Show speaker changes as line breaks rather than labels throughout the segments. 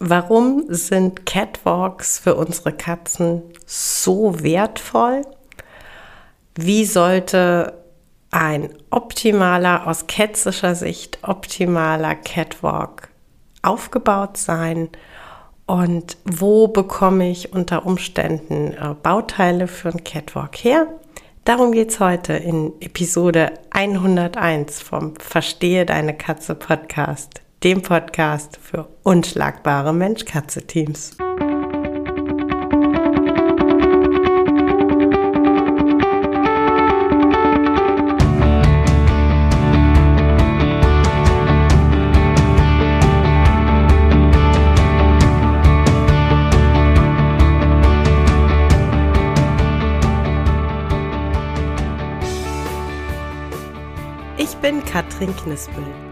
Warum sind Catwalks für unsere Katzen so wertvoll? Wie sollte ein optimaler, aus kätzischer Sicht optimaler Catwalk aufgebaut sein? Und wo bekomme ich unter Umständen äh, Bauteile für einen Catwalk her? Darum geht es heute in Episode 101 vom Verstehe deine Katze Podcast dem Podcast für unschlagbare Mensch-Katze-Teams. Ich bin Katrin Knispel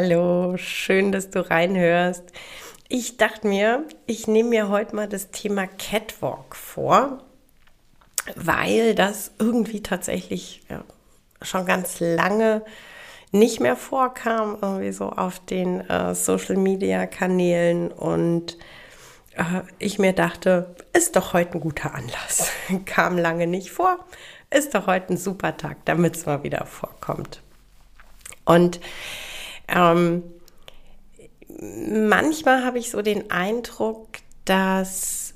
Hallo, schön, dass du reinhörst. Ich dachte mir, ich nehme mir heute mal das Thema Catwalk vor, weil das irgendwie tatsächlich ja, schon ganz lange nicht mehr vorkam, irgendwie so auf den äh, Social Media Kanälen und äh, ich mir dachte, ist doch heute ein guter Anlass. Kam lange nicht vor, ist doch heute ein super Tag, damit es mal wieder vorkommt. Und ähm, manchmal habe ich so den Eindruck, dass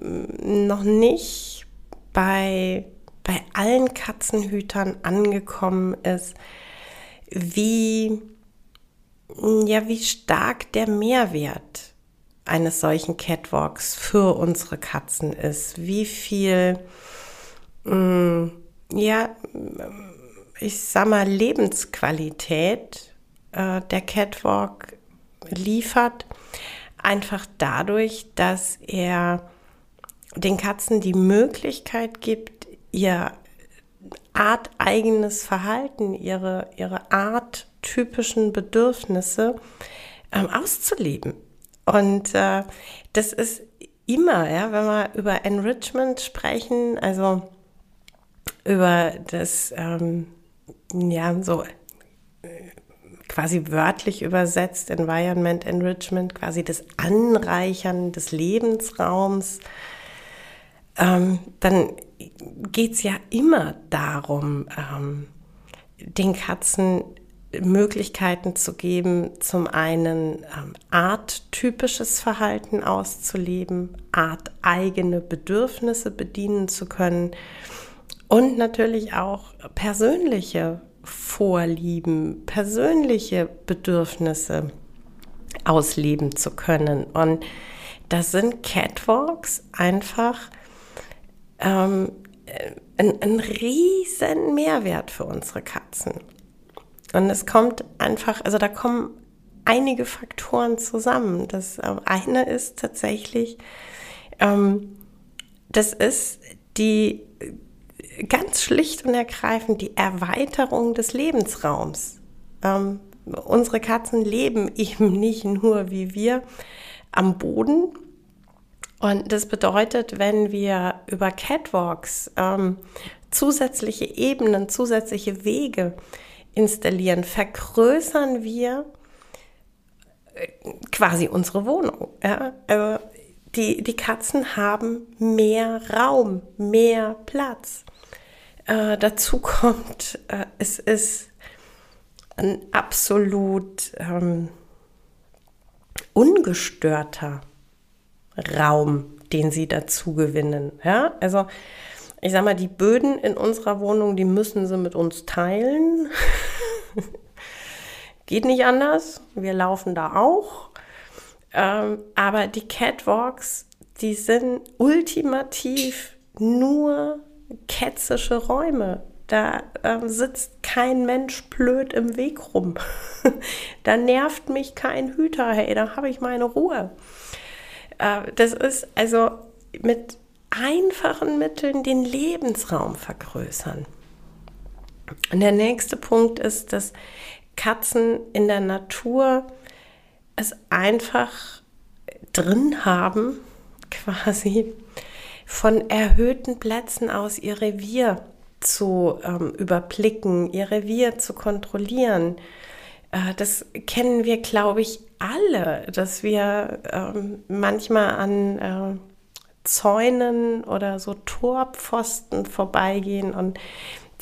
noch nicht bei, bei allen Katzenhütern angekommen ist, wie, ja, wie stark der Mehrwert eines solchen Catwalks für unsere Katzen ist. Wie viel, mm, ja, ich sag mal, Lebensqualität äh, der Catwalk liefert, einfach dadurch, dass er den Katzen die Möglichkeit gibt, ihr arteigenes Verhalten, ihre, ihre arttypischen Bedürfnisse ähm, auszuleben. Und äh, das ist immer, ja, wenn wir über Enrichment sprechen, also über das, ähm, ja, so quasi wörtlich übersetzt, Environment Enrichment, quasi das Anreichern des Lebensraums, ähm, dann geht es ja immer darum, ähm, den Katzen Möglichkeiten zu geben, zum einen ähm, arttypisches Verhalten auszuleben, arteigene Bedürfnisse bedienen zu können und natürlich auch persönliche Vorlieben, persönliche Bedürfnisse ausleben zu können. Und das sind Catwalks einfach ähm, ein, ein riesen Mehrwert für unsere Katzen. Und es kommt einfach, also da kommen einige Faktoren zusammen. Das äh, eine ist tatsächlich, ähm, das ist die ganz schlicht und ergreifend die Erweiterung des Lebensraums. Ähm, unsere Katzen leben eben nicht nur wie wir am Boden. Und das bedeutet, wenn wir über Catwalks ähm, zusätzliche Ebenen, zusätzliche Wege installieren, vergrößern wir äh, quasi unsere Wohnung. Ja? Die, die Katzen haben mehr Raum, mehr Platz. Äh, dazu kommt, äh, es ist ein absolut ähm, ungestörter Raum, den sie dazu gewinnen. Ja, also ich sag mal, die Böden in unserer Wohnung, die müssen sie mit uns teilen. Geht nicht anders. Wir laufen da auch. Ähm, aber die Catwalks, die sind ultimativ nur ketzische Räume. Da äh, sitzt kein Mensch blöd im Weg rum. da nervt mich kein Hüter, hey, da habe ich meine Ruhe. Äh, das ist also mit einfachen Mitteln den Lebensraum vergrößern. Und der nächste Punkt ist, dass Katzen in der Natur es einfach drin haben, quasi von erhöhten Plätzen aus ihr Revier zu ähm, überblicken, ihr Revier zu kontrollieren. Äh, das kennen wir, glaube ich, alle, dass wir ähm, manchmal an äh, Zäunen oder so Torpfosten vorbeigehen und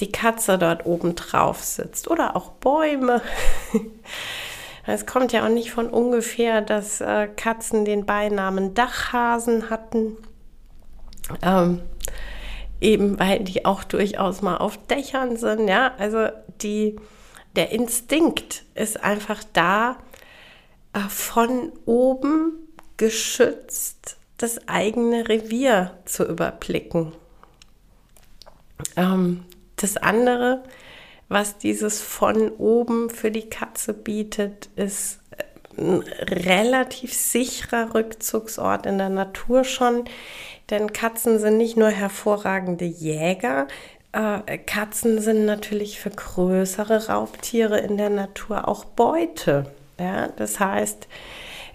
die Katze dort oben drauf sitzt oder auch Bäume. Es kommt ja auch nicht von ungefähr, dass äh, Katzen den Beinamen Dachhasen hatten. Ähm, eben weil die auch durchaus mal auf Dächern sind. Ja, also die, der Instinkt ist einfach da, äh, von oben geschützt das eigene Revier zu überblicken. Ähm, das andere, was dieses von oben für die Katze bietet, ist äh, ein relativ sicherer Rückzugsort in der Natur schon. Denn Katzen sind nicht nur hervorragende Jäger, äh, Katzen sind natürlich für größere Raubtiere in der Natur auch Beute. Ja? Das heißt,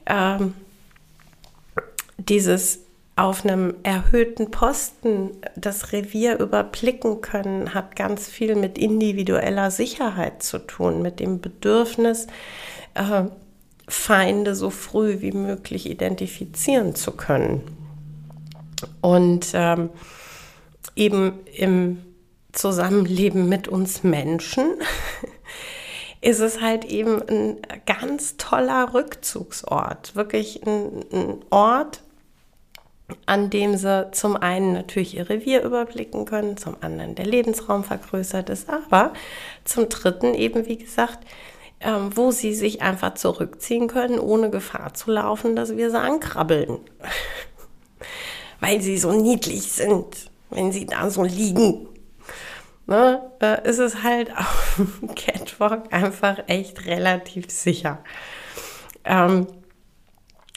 ähm, dieses auf einem erhöhten Posten das Revier überblicken können, hat ganz viel mit individueller Sicherheit zu tun, mit dem Bedürfnis, äh, Feinde so früh wie möglich identifizieren zu können. Und ähm, eben im Zusammenleben mit uns Menschen ist es halt eben ein ganz toller Rückzugsort, wirklich ein, ein Ort, an dem sie zum einen natürlich ihr Revier überblicken können, zum anderen der Lebensraum vergrößert ist, aber zum dritten eben, wie gesagt, ähm, wo sie sich einfach zurückziehen können, ohne Gefahr zu laufen, dass wir sie ankrabbeln. Weil sie so niedlich sind, wenn sie da so liegen. Ne, ist es halt auf dem Catwalk einfach echt relativ sicher. Ähm,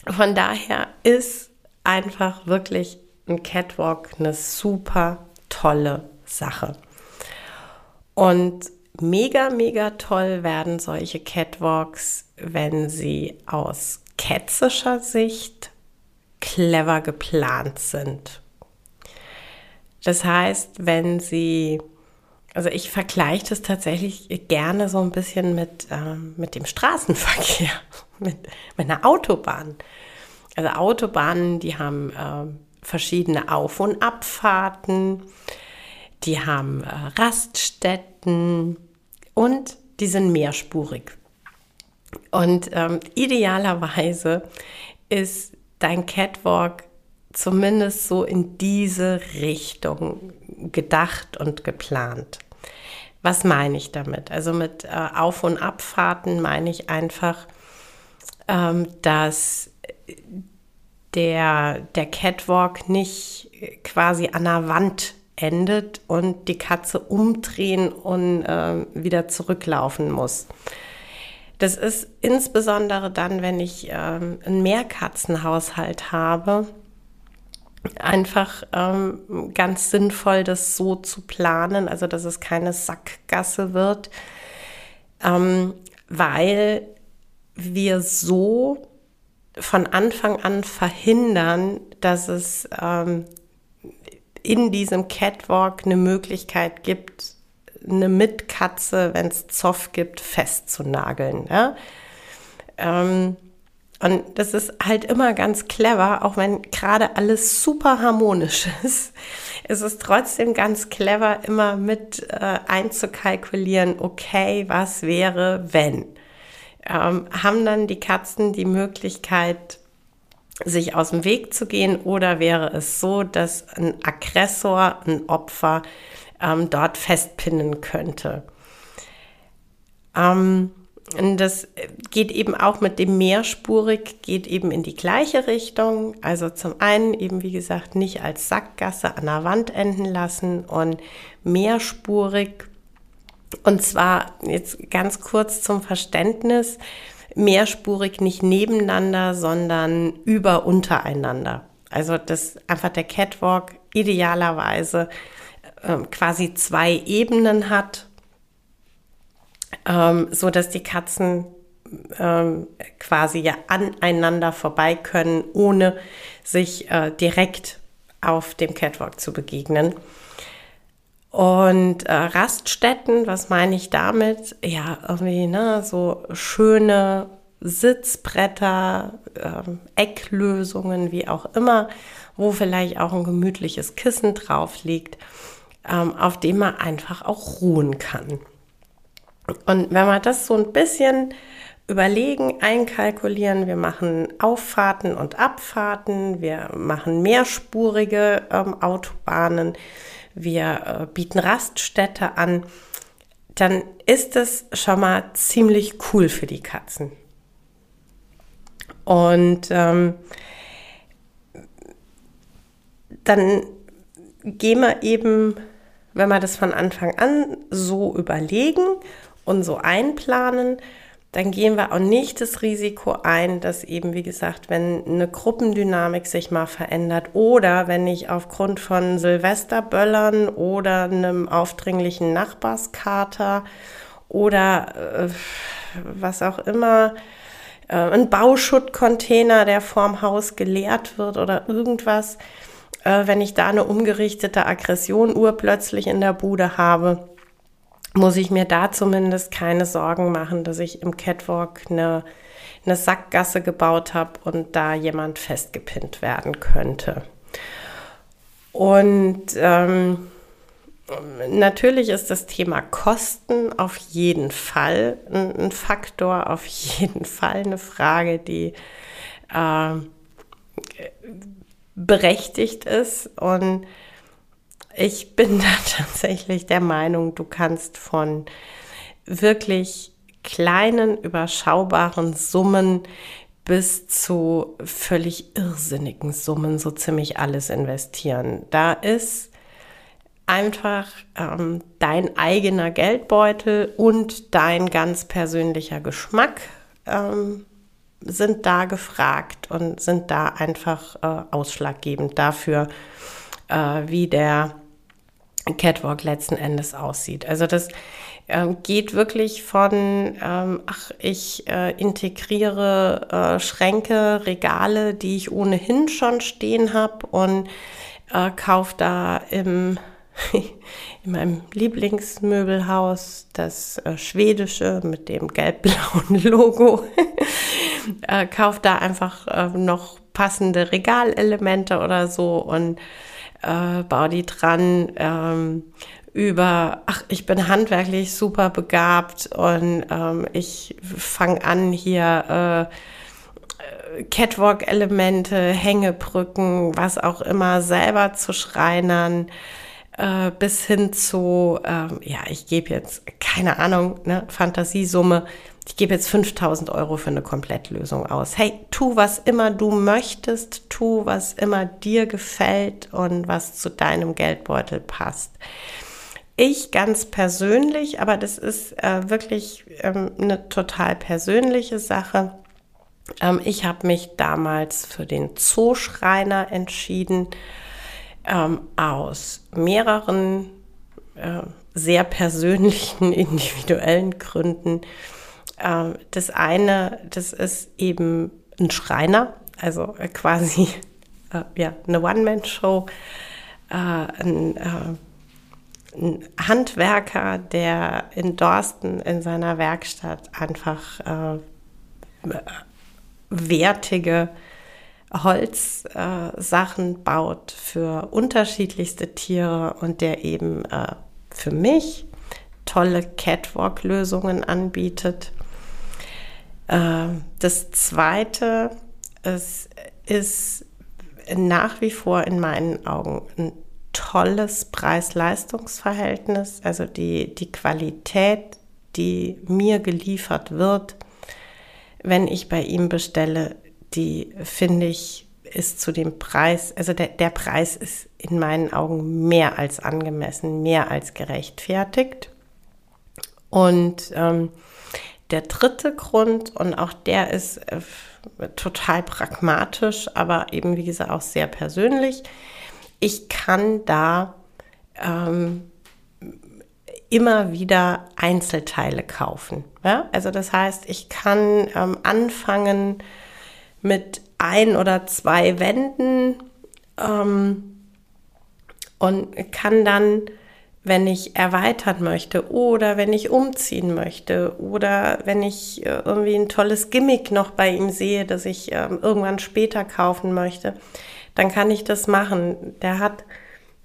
von daher ist einfach wirklich ein Catwalk eine super tolle Sache. Und mega, mega toll werden solche Catwalks, wenn sie aus ketzischer Sicht clever geplant sind. Das heißt, wenn sie, also ich vergleiche das tatsächlich gerne so ein bisschen mit, äh, mit dem Straßenverkehr, mit, mit einer Autobahn. Also Autobahnen, die haben äh, verschiedene Auf- und Abfahrten, die haben äh, Raststätten und die sind mehrspurig. Und ähm, idealerweise ist dein Catwalk zumindest so in diese Richtung gedacht und geplant. Was meine ich damit? Also mit äh, Auf- und Abfahrten meine ich einfach, ähm, dass der, der Catwalk nicht quasi an der Wand endet und die Katze umdrehen und äh, wieder zurücklaufen muss. Das ist insbesondere dann, wenn ich ähm, einen Mehrkatzenhaushalt habe, einfach ähm, ganz sinnvoll, das so zu planen, also dass es keine Sackgasse wird, ähm, weil wir so von Anfang an verhindern, dass es ähm, in diesem Catwalk eine Möglichkeit gibt, eine Mitkatze, wenn es Zoff gibt, festzunageln. Ja? Ähm, und das ist halt immer ganz clever, auch wenn gerade alles super harmonisch ist, ist es trotzdem ganz clever, immer mit äh, einzukalkulieren, okay, was wäre, wenn ähm, haben dann die Katzen die Möglichkeit, sich aus dem Weg zu gehen oder wäre es so, dass ein Aggressor, ein Opfer ähm, dort festpinnen könnte? Ähm, das geht eben auch mit dem mehrspurig, geht eben in die gleiche Richtung. Also zum einen eben, wie gesagt, nicht als Sackgasse an der Wand enden lassen und mehrspurig Und zwar jetzt ganz kurz zum Verständnis, mehrspurig nicht nebeneinander, sondern über untereinander. Also das einfach der Catwalk idealerweise äh, quasi zwei Ebenen hat, ähm, so dass die Katzen ähm, quasi ja aneinander vorbei können, ohne sich äh, direkt auf dem Catwalk zu begegnen. Und äh, Raststätten, was meine ich damit? Ja, irgendwie, ne, so schöne Sitzbretter, äh, Ecklösungen, wie auch immer, wo vielleicht auch ein gemütliches Kissen drauf liegt, ähm, auf dem man einfach auch ruhen kann. Und wenn man das so ein bisschen überlegen, einkalkulieren, wir machen Auffahrten und Abfahrten, wir machen mehrspurige ähm, Autobahnen, wir äh, bieten Raststätte an, dann ist es schon mal ziemlich cool für die Katzen. Und ähm, dann gehen wir eben, wenn wir das von Anfang an so überlegen und so einplanen, dann gehen wir auch nicht das Risiko ein, dass eben, wie gesagt, wenn eine Gruppendynamik sich mal verändert oder wenn ich aufgrund von Silvesterböllern oder einem aufdringlichen Nachbarskater oder äh, was auch immer, äh, ein Bauschuttcontainer, der vorm Haus geleert wird oder irgendwas, äh, wenn ich da eine umgerichtete Aggression urplötzlich in der Bude habe, muss ich mir da zumindest keine Sorgen machen, dass ich im Catwalk eine, eine Sackgasse gebaut habe und da jemand festgepinnt werden könnte. Und ähm, natürlich ist das Thema Kosten auf jeden Fall ein, ein Faktor, auf jeden Fall eine Frage, die äh, berechtigt ist und ich bin da tatsächlich der Meinung, du kannst von wirklich kleinen, überschaubaren Summen bis zu völlig irrsinnigen Summen so ziemlich alles investieren. Da ist einfach ähm, dein eigener Geldbeutel und dein ganz persönlicher Geschmack ähm, sind da gefragt und sind da einfach äh, ausschlaggebend dafür, äh, wie der Catwalk letzten Endes aussieht. Also das ähm, geht wirklich von, ähm, ach, ich äh, integriere äh, Schränke, Regale, die ich ohnehin schon stehen habe und äh, kaufe da im, in meinem Lieblingsmöbelhaus das äh, schwedische mit dem gelb-blauen Logo, äh, kaufe da einfach äh, noch passende Regalelemente oder so und äh, baue die dran ähm, über, ach, ich bin handwerklich super begabt und ähm, ich fange an hier äh, Catwalk-Elemente, Hängebrücken, was auch immer selber zu schreinern äh, bis hin zu, ähm, ja, ich gebe jetzt, keine Ahnung, ne, Fantasiesumme, ich gebe jetzt 5000 Euro für eine Komplettlösung aus. Hey, tu, was immer du möchtest, tu, was immer dir gefällt und was zu deinem Geldbeutel passt. Ich ganz persönlich, aber das ist äh, wirklich ähm, eine total persönliche Sache. Ähm, ich habe mich damals für den Zooschreiner entschieden, ähm, aus mehreren äh, sehr persönlichen, individuellen Gründen. Äh, das eine, das ist eben ein Schreiner, also äh, quasi äh, ja, eine One-Man-Show, äh, ein, äh, ein, Handwerker, der in Dorsten in seiner Werkstatt einfach wertige Holzsachen baut für unterschiedlichste Tiere und der eben für mich tolle Catwalk-Lösungen anbietet. Ähm, das Zweite es ist nach wie vor in meinen Augen ein tolles Preis-Leistungs-Verhältnis. Also die, die Qualität, die mir geliefert wird, wenn ich bei ihm bestelle, die finde ich ist zu dem Preis, also der, der Preis ist in meinen Augen mehr als angemessen, mehr als gerechtfertigt. Und ähm, der dritte Grund, und auch der ist äh, total pragmatisch, aber eben wie gesagt auch sehr persönlich, ich kann da ähm, immer wieder Einzelteile kaufen. Ja? Also das heißt, ich kann ähm, anfangen mit ein oder zwei Wänden ähm, und kann dann, wenn ich erweitern möchte oder wenn ich umziehen möchte oder wenn ich äh, irgendwie ein tolles Gimmick noch bei ihm sehe, das ich äh, irgendwann später kaufen möchte, dann kann ich das machen. Der hat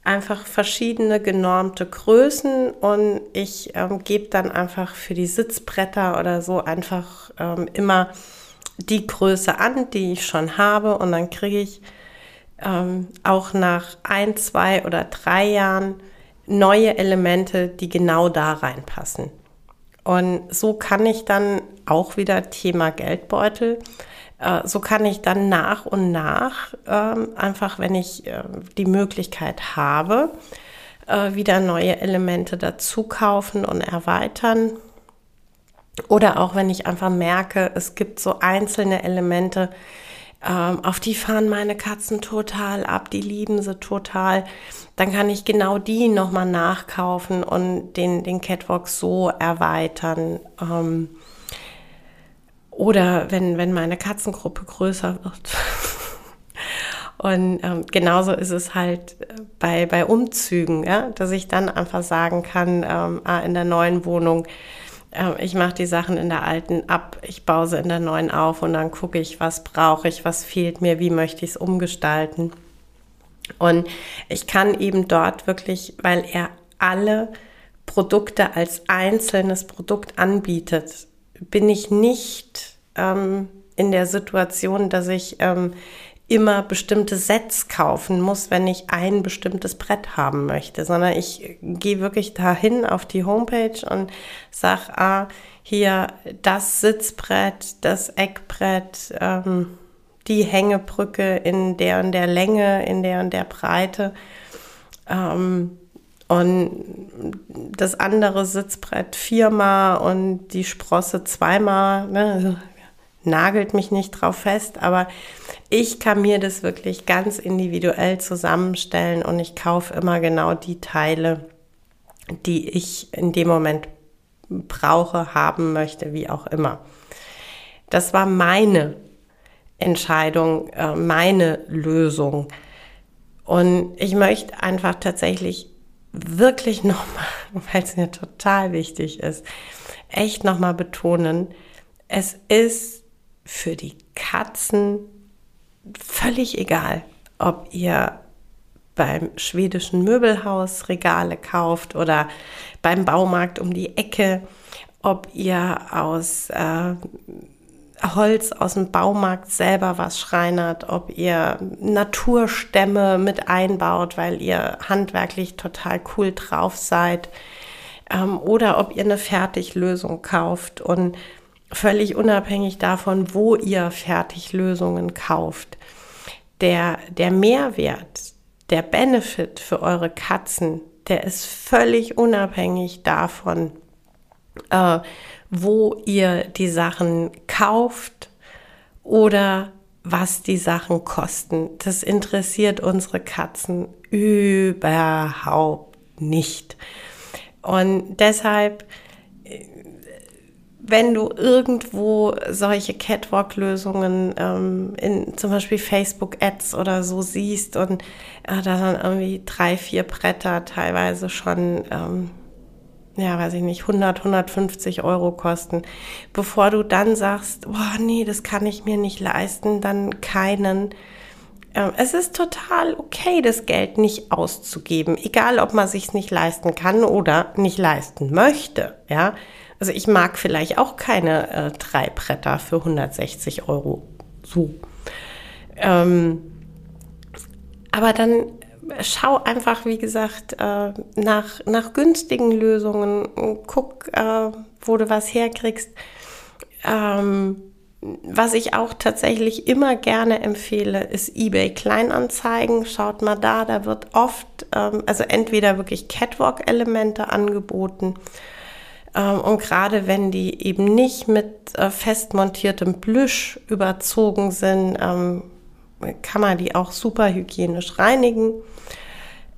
einfach verschiedene genormte Größen und ich ähm, gebe dann einfach für die Sitzbretter oder so einfach ähm, immer die Größe an, die ich schon habe und dann kriege ich ähm, auch nach ein, zwei oder drei Jahren neue Elemente, die genau da reinpassen. Und so kann ich dann auch wieder Thema Geldbeutel. Äh, so kann ich dann nach und nach ähm, einfach, wenn ich äh, die Möglichkeit habe, äh, wieder neue Elemente dazu kaufen und erweitern. Oder auch wenn ich einfach merke, es gibt so einzelne Elemente, ähm, auf die fahren meine Katzen total ab, die lieben sie total. Dann kann ich genau die nochmal nachkaufen und den, den Catwalk so erweitern. Ähm, oder wenn, wenn meine Katzengruppe größer wird. Und ähm, genauso ist es halt äh, bei, bei Umzügen, ja, dass ich dann einfach sagen kann, ähm, ah, in der neuen Wohnung, ich mache die Sachen in der alten ab, ich baue sie in der neuen auf und dann gucke ich, was brauche ich, was fehlt mir, wie möchte ich es umgestalten. Und ich kann eben dort wirklich, weil er alle Produkte als einzelnes Produkt anbietet, bin ich nicht ähm, in der Situation, dass ich ähm, immer bestimmte Sets kaufen muss, wenn ich ein bestimmtes Brett haben möchte, sondern ich gehe wirklich dahin auf die Homepage und sage, ah, hier das Sitzbrett, das Eckbrett, ähm, die Hängebrücke in der und der Länge, in der und der Breite. Ähm, und das andere Sitzbrett viermal und die Sprosse zweimal. Ne? Nagelt mich nicht drauf fest, aber ich kann mir das wirklich ganz individuell zusammenstellen und ich kaufe immer genau die Teile, die ich in dem Moment brauche, haben möchte, wie auch immer. Das war meine Entscheidung, äh, meine Lösung. Und ich möchte einfach tatsächlich wirklich nochmal, weil es mir total wichtig ist, echt nochmal betonen, es ist für die Katzen völlig egal, ob ihr beim schwedischen Möbelhaus Regale kauft oder beim Baumarkt um die Ecke, ob ihr aus äh, Holz aus dem Baumarkt selber was schreinert, ob ihr Naturstämme mit einbaut, weil ihr handwerklich total cool drauf seid, ähm, oder ob ihr eine Fertiglösung kauft. Und völlig unabhängig davon, wo ihr Fertiglösungen kauft. Der, der Mehrwert, der Benefit für eure Katzen, der ist völlig unabhängig davon, äh, wo ihr die Sachen kauft oder was die Sachen kosten. Das interessiert unsere Katzen überhaupt nicht. Und deshalb, wenn du irgendwo solche Catwalk-Lösungen ähm, in zum Beispiel Facebook-Ads oder so siehst und äh, da dann irgendwie drei, vier Bretter teilweise schon ähm, ja, weiß ich nicht, 100, 150 Euro kosten. Bevor du dann sagst, boah, nee, das kann ich mir nicht leisten, dann keinen. Ähm, es ist total okay, das Geld nicht auszugeben, egal ob man sich's nicht leisten kann oder nicht leisten möchte, ja. Also ich mag vielleicht auch keine äh, drei Bretter für 160 Euro. So. Ähm, aber dann schau einfach, wie gesagt, äh, nach, nach günstigen Lösungen. Guck, äh, wo du was herkriegst. Ähm, was ich auch tatsächlich immer gerne empfehle, ist eBay Kleinanzeigen. Schaut mal da, da wird oft, ähm, also entweder wirklich Catwalk-Elemente angeboten und gerade wenn die eben nicht mit äh, fest montiertem Plüsch überzogen sind, ähm, kann man die auch super hygienisch reinigen.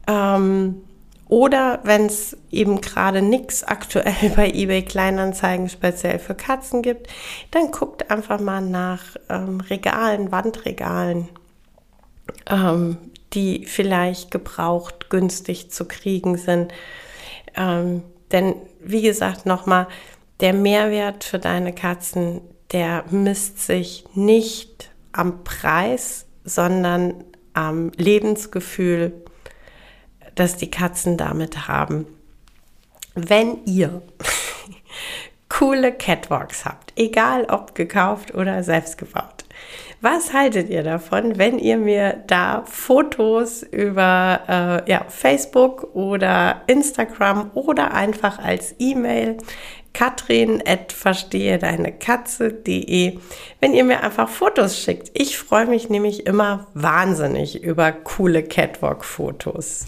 Ähm, oder wenn es eben gerade nichts aktuell bei eBay Kleinanzeigen speziell für Katzen gibt, dann guckt einfach mal nach ähm, Regalen, Wandregalen, ähm, die vielleicht gebraucht günstig zu kriegen sind. Denn wie gesagt, nochmal, der Mehrwert für deine Katzen, der misst sich nicht am Preis, sondern am Lebensgefühl, das die Katzen damit haben. Wenn ihr coole Catwalks habt, egal ob gekauft oder selbst gebaut, was haltet ihr davon, wenn ihr mir da Fotos über äh, ja, Facebook oder Instagram oder einfach als E-Mail katrin verstehe deine Katze.de, wenn ihr mir einfach Fotos schickt. Ich freue mich nämlich immer wahnsinnig über coole Catwalk-Fotos.